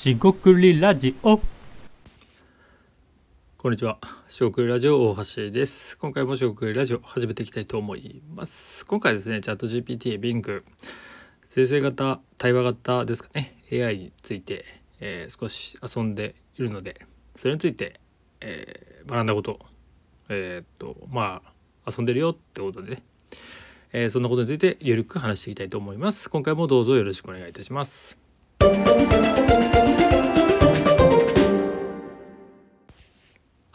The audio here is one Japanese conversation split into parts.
しごくりラジオこんにちは。四国ラジオ大橋です。今回も四国ラジオ始めていきたいと思います。今回ですね、チャット GPT、Bing、生成型、対話型ですかね、AI について、えー少し遊んでいるので、それについて、えー学んだこと、えーっと、まあ、遊んでるよってことでね、えーそんなことについてゆるく話していきたいと思います。今回もどうぞよろしくお願いいたします。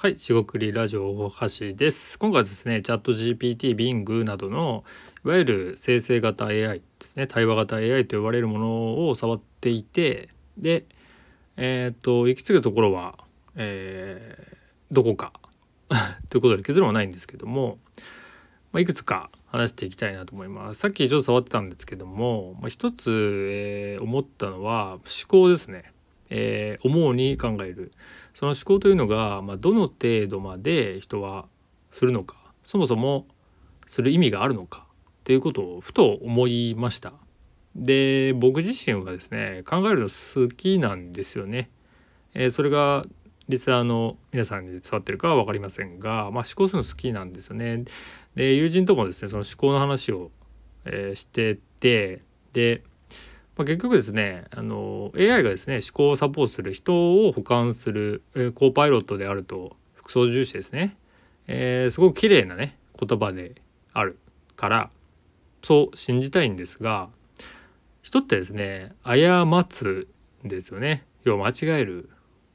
はい、しごくりラジオ大橋です。今回はですね、チャット GPT、Bing などのいわゆる生成型 AI ですね、対話型 AI と呼ばれるものを触っていて、で、えっ、と、行き着くところは、えーどこか ということで結論はないんですけども、まあ、いくつか話していきたいなと思います。さっきちょっと触ってたんですけども、まあ、一つ、えー思ったのは思考ですね。えー思うに考える。その思考というのが、まあ、どの程度まで人はするのかそもそもする意味があるのかっていうことをふと思いました。で僕自身はですね考えるの好きなんですよね。えーそれがリスナーの皆さんに伝わってるかは分かりませんが、まあ、思考するの好きなんですよね。で友人ともですねその思考の話を、えーしててでまあ、結局ですねあの AI がですね思考をサポートする人を補完する、えーコーパイロットであると副操縦士ですね、えーすごく綺麗なね言葉であるからそう信じたいんですが人ってですね過つんですよね。要は間違える。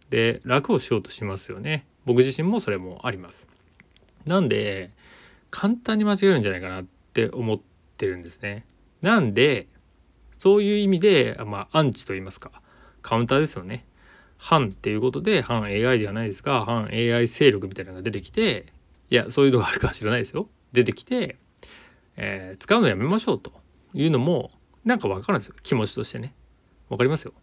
で楽をしようとしますよね。僕自身もそれもあります。なんで簡単に間違えるんじゃないかなって思ってるんですね。なんでそういう意味で、まあ、アンチと言いますか、カウンターですよね。反っていうことで、反 AI じゃないですが、反 AI 勢力みたいなのが出てきて、いや、そういうのがあるか知らないですよ。出てきて、えー使うのやめましょうというのも、なんかわかるんですよ。気持ちとしてね。わかりますよ。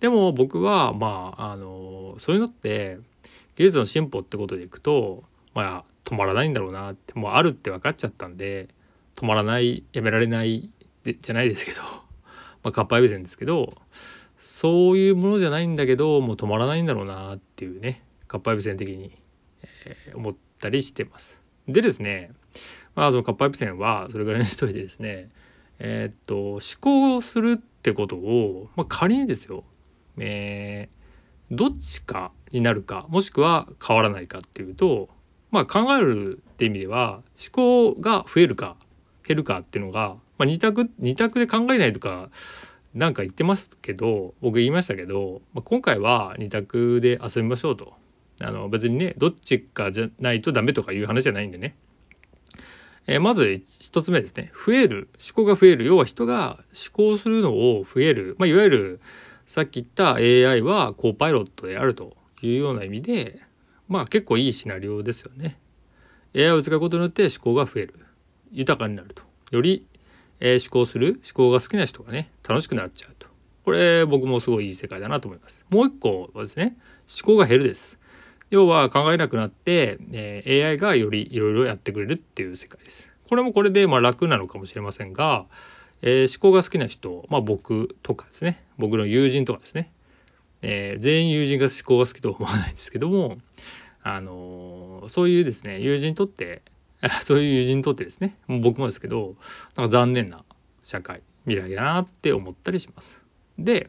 でも僕は、まあ、あの、そういうのって、技術の進歩ってことでいくと、まあ、止まらないんだろうなって、もうあるって分かっちゃったんで、止まらない、やめられないでじゃないですけど、まあ、かっぱえびせんですけどそういうものじゃないんだけどもう止まらないんだろうなっていうねかっぱえびせん的に、えー思ったりしてます。でですねまあそのかっぱえびせんはそれぐらいにしといてですねえーっと思考するってことを、まあ、仮にですよ、えーどっちかになるかもしくは変わらないかっていうとまあ考えるって意味では思考が増えるか減るかっていうのが、まあ、2択二択で考えないとかなんか言ってますけど僕言いましたけど、まあ、今回は2択で遊びましょうと。あの別にねどっちかじゃないとダメとかいう話じゃないんでね、えーまず1つ目ですね。増える。思考が増える。要は人が思考するのを増える、まあ、いわゆるさっき言った AI はコーパイロットであるというような意味でまあ結構いいシナリオですよね。AI を使うことによって思考が増える。豊かになると。より、えー思考する思考が好きな人がね楽しくなっちゃうと。これ僕もすごいいい世界だなと思います。もう一個はですね思考が減るです。要は考えなくなって、えー AI がよりいろいろやってくれるっていう世界です。これもこれでまあ楽なのかもしれませんが、えー思考が好きな人まあ僕とかですね僕の友人とかですね、えー全員友人が思考が好きとは思わないですけどもあのーそういうですね友人にとって そういう友人にとってですねもう僕もですけどなんか残念な社会未来だなって思ったりします。で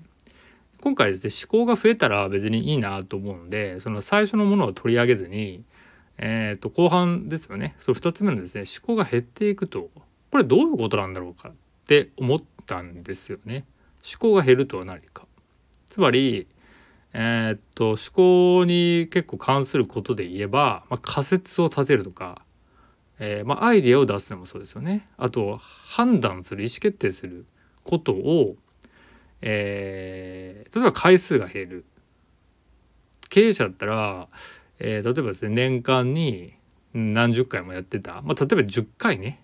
今回ですね思考が増えたら別にいいなと思うのでその最初のものを取り上げずに、えー、と後半ですよねその2つ目のですね思考が減っていくとこれどういうことなんだろうかって思ったんですよね。思考が減るとは何か。つまりえーっと思考に結構関することで言えば、まあ、仮説を立てるとか、えーまあ、アイデアを出すのもそうですよね。あと判断する意思決定することを、えー例えば回数が減る。経営者だったら、えー例えばですね年間に何十回もやってた、まあ、例えば10回ね。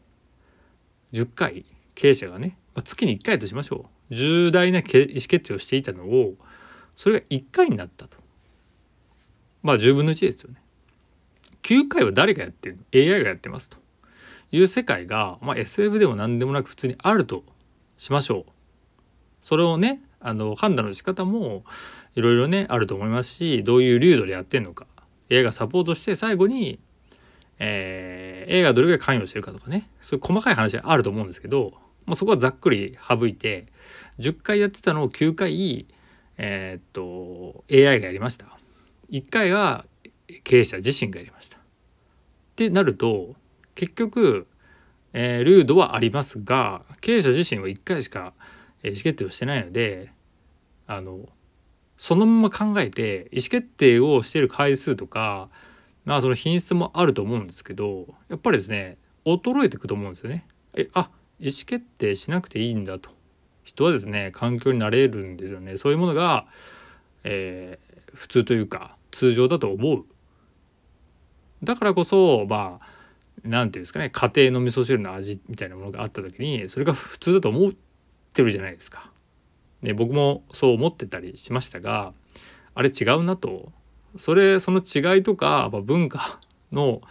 10回経営者がね、まあ、月に1回としましょう。重大な意思決定をしていたのをそれが1回になったと。まあ10分の1ですよね。9回は誰がやってるの？AI がやってますという世界が、まあ、SF でも何でもなく普通にあるとしましょう。それをねあの判断の仕方も、いろいろねあると思いますしどういう流度でやってんのか。AI がサポートして最後に、えー、AI がどれぐらい関与してるかとかね。そういう細かい話があると思うんですけど、まあ、そこはざっくり省いて10回やってたのを9回えー、っと AI がやりました。1回は経営者自身がやりました。ってなると結局、えー、ルードはありますが経営者自身は1回しか意思決定をしてないのであのそのまま考えて意思決定をしている回数とかまあその品質もあると思うんですけどやっぱりですね衰えていくと思うんですよね。えあ意思決定しなくていいんだと。人はですね環境になれるんですよね。そういうものが、えー、普通というか通常だと思う。だからこそまあ何て言うんですかね家庭の味噌汁の味みたいなものがあった時にそれが普通だと思ってるじゃないですか。で僕もそう思ってたりしましたがあれ違うなとそれその違いとか文化の、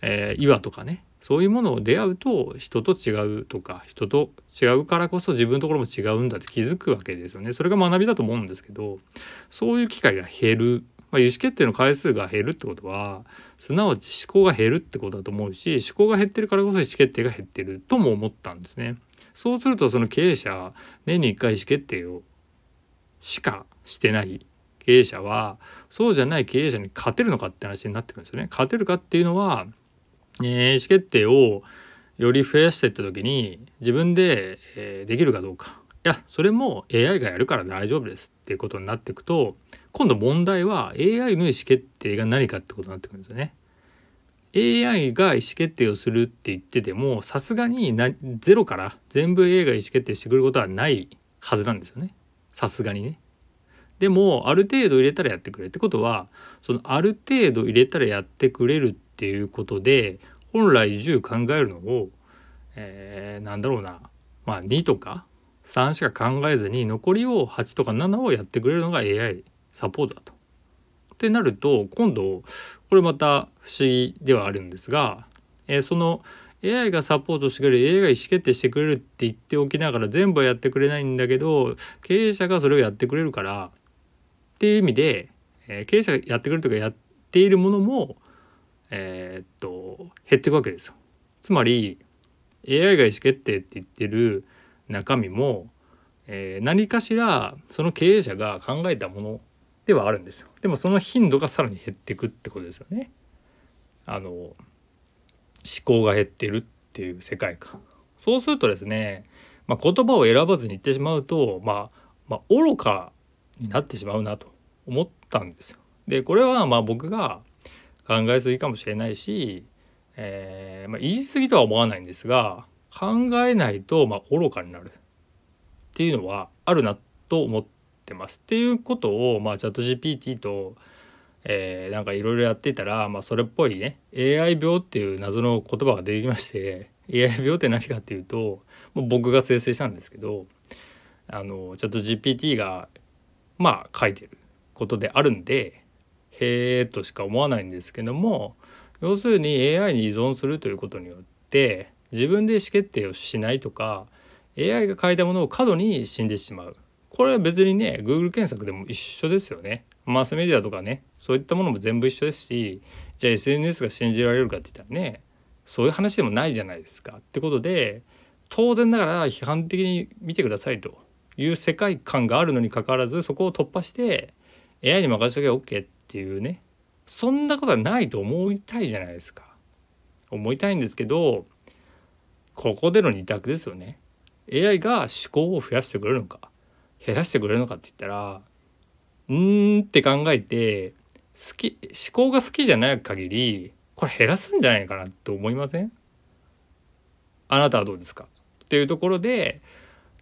えー、岩とかねそういうものを出会うと人と違うとか人と違うからこそ自分のところも違うんだって気づくわけですよねそれが学びだと思うんですけどそういう機会が減る、まあ、意思決定の回数が減るってことはすなわち思考が減るってことだと思うし思考が減ってるからこそ意思決定が減ってるとも思ったんですね。そうするとその経営者年に1回意思決定をしかしてない経営者はそうじゃない経営者に勝てるのかって話になってくるんですよね。勝てるかっていうのは、えー、意思決定をより増やしていった時に自分で、えー、できるかどうかいやそれも AI がやるから大丈夫ですっていうことになっていくと今度問題は AI の意思決定が何かってことになってくるんですよね。AI が意思決定をするって言っててもさすがにゼロから全部 AI が意思決定してくることはないはずなんですよねさすがにね。でもある程度入れたらやってくれってことはそのある程度入れたらやってくれるっていうことで本来10考えるのを、えー、なんだろうなまあ2とか3しか考えずに残りを8とか7をやってくれるのが AI サポートだと。ってなると今度これまた不思議ではあるんですが、えー、その AI がサポートしてくれる AI が意思決定してくれるって言っておきながら全部はやってくれないんだけど経営者がそれをやってくれるからっていう意味で、えー、経営者がやってくれるとかやっているものもえー、っと減っていくわけですよ。つまり AI が意思決定って言ってる中身も、えー、何かしらその経営者が考えたものではあるんですよ。でもその頻度がさらに減っていくってことですよね。あの思考が減ってるっていう世界観。そうするとですね、まあ、言葉を選ばずに言ってしまうと、まあ、まあ愚かになってしまうなと思ったんですよ。でこれはまあ僕が考えすぎかもしれないし、えー、まあ、言い過ぎとは思わないんですが考えないとま愚かになるっていうのはあるなと思ってってますっていうことをまあチャット GPT と、えー、なんかいろいろやってたら、まあ、それっぽいね AI 病っていう謎の言葉が出てきまして AI 病って何かっていうともう僕が生成したんですけどあのチャット GPT がまあ書いてることであるんでへえとしか思わないんですけども要するに AI に依存するということによって自分で意思決定をしないとか AI が書いたものを過度に死んでしまう。これは別にね Google 検索でも一緒ですよね。マスメディアとかねそういったものも全部一緒ですしじゃあ SNS が信じられるかって言ったらねそういう話でもないじゃないですか。ってことで当然ながら批判的に見てくださいという世界観があるのにかかわらずそこを突破して AI に任せとけば OK っていうねそんなことはないと思いたいじゃないですか。思いたいんですけどここでの二択ですよね。AI が思考を増やしてくれるのか減らしてくれるのかって言ったらうんって考えて好き思考が好きじゃない限りこれ減らすんじゃないかなと思いません？あなたはどうですか？っていうところで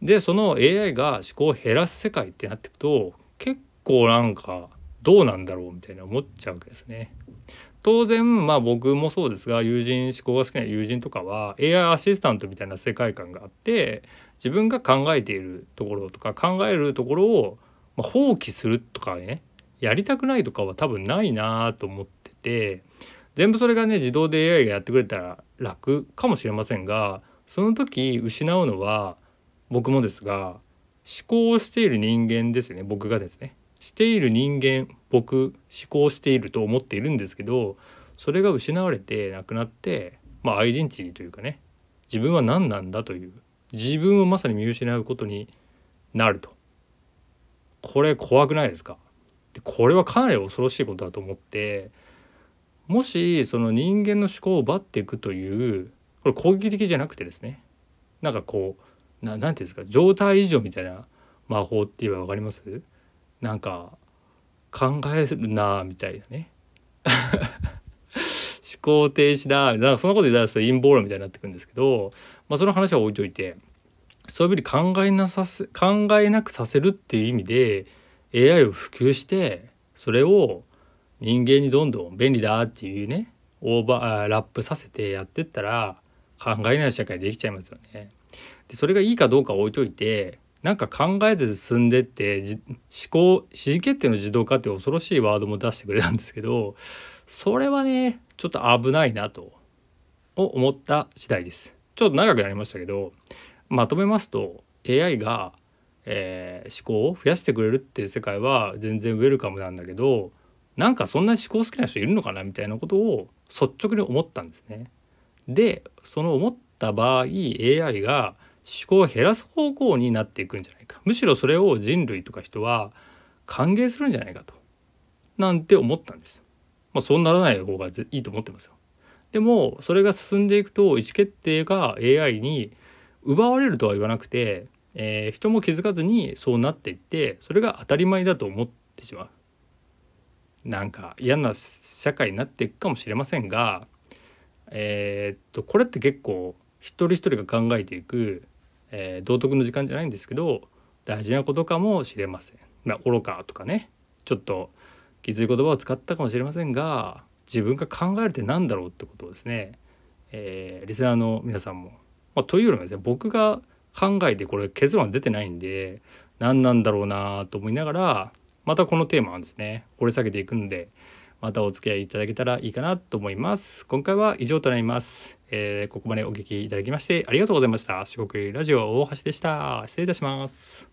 でその AI が思考を減らす世界ってなっていくと結構なんかどうなんだろうみたいな思っちゃうわけですね。当然まあ僕もそうですが友人思考が好きな友人とかは AI アシスタントみたいな世界観があって自分が考えているところとか考えるところをま放棄するとかねやりたくないとかは多分ないなと思ってて全部それがね自動で AI がやってくれたら楽かもしれませんがその時失うのは僕もですが思考している人間ですよね僕がですね。している人間僕思考していると思っているんですけどそれが失われてなくなってまあアイデンティティというかね自分は何なんだという自分をまさに見失うことになると。これ怖くないですか？でこれはかなり恐ろしいことだと思ってもしその人間の思考を奪っていくというこれ攻撃的じゃなくてですねなんかこうななんていうんですか？状態異常みたいな魔法って言えば分かります？なんか考えるなみたいなね。思考停止だなんかそんなこと言い出すと陰謀論みたいになってくるんですけど、まあ、その話は置いといてそういうふうに考えなさせ考えなくさせるっていう意味で AI を普及してそれを人間にどんどん便利だっていうねオーバーラップさせてやってったら考えない社会できちゃいますよね。でそれがいいかどうか置いといてなんか考えず進んでって思考指示決定の自動化って恐ろしいワードも出してくれたんですけどそれはねちょっと危ないなと思った次第です。ちょっと長くなりましたけどまとめますと AI が、えー、思考を増やしてくれるっていう世界は全然ウェルカムなんだけどなんかそんな思考好きな人いるのかなみたいなことを率直に思ったんですね。でその思った場合 AI が思考を減らす方向になっていくんじゃないかむしろそれを人類とか人は歓迎するんじゃないかとなんて思ったんです。まあ、そうならない方がいいと思ってますよ。でもそれが進んでいくと意思決定が AI に奪われるとは言わなくて、えー、人も気づかずにそうなっていってそれが当たり前だと思ってしまう。なんか嫌な社会になっていくかもしれませんがえー、っとこれって結構一人一人が考えていく、えー、道徳の時間じゃないんですけど大事なことかもしれません。まあ、愚かとかねちょっときつい言葉を使ったかもしれませんが自分が考えるって何だろうってことをですね、えー、リスナーの皆さんも、まあ、というよりもですね僕が考えてこれ結論出てないんで何なんだろうなと思いながらまたこのテーマはですね掘り下げていくんでまたお付き合いいただけたらいいかなと思います。今回は以上となります、えー、ここまでお聞きいただきましてありがとうございました。四国ラジオ大橋でした。失礼いたします。